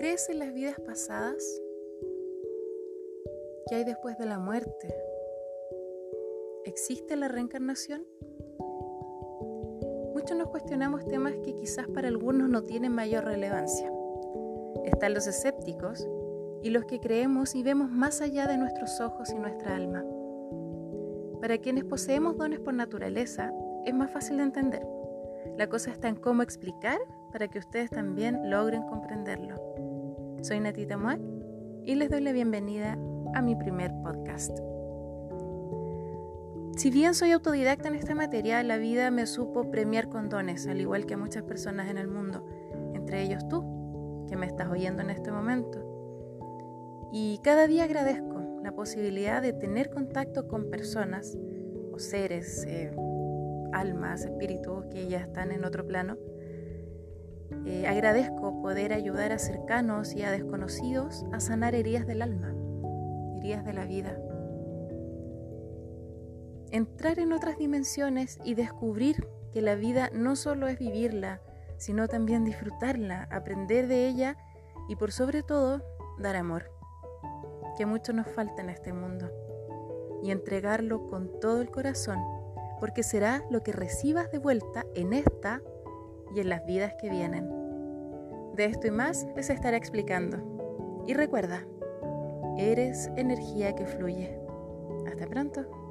¿Crees en las vidas pasadas? ¿Qué hay después de la muerte? ¿Existe la reencarnación? Muchos nos cuestionamos temas que quizás para algunos no tienen mayor relevancia. Están los escépticos y los que creemos y vemos más allá de nuestros ojos y nuestra alma. Para quienes poseemos dones por naturaleza, es más fácil de entender. La cosa está en cómo explicar para que ustedes también logren comprenderlo. Soy Natita Muac y les doy la bienvenida a mi primer podcast. Si bien soy autodidacta en esta materia, la vida me supo premiar con dones, al igual que muchas personas en el mundo, entre ellos tú, que me estás oyendo en este momento. Y cada día agradezco la posibilidad de tener contacto con personas o seres, eh, almas, espíritus que ya están en otro plano. Eh, agradezco poder ayudar a cercanos y a desconocidos a sanar heridas del alma, heridas de la vida. Entrar en otras dimensiones y descubrir que la vida no solo es vivirla, sino también disfrutarla, aprender de ella y por sobre todo dar amor que mucho nos falta en este mundo, y entregarlo con todo el corazón, porque será lo que recibas de vuelta en esta y en las vidas que vienen. De esto y más les estaré explicando. Y recuerda, eres energía que fluye. Hasta pronto.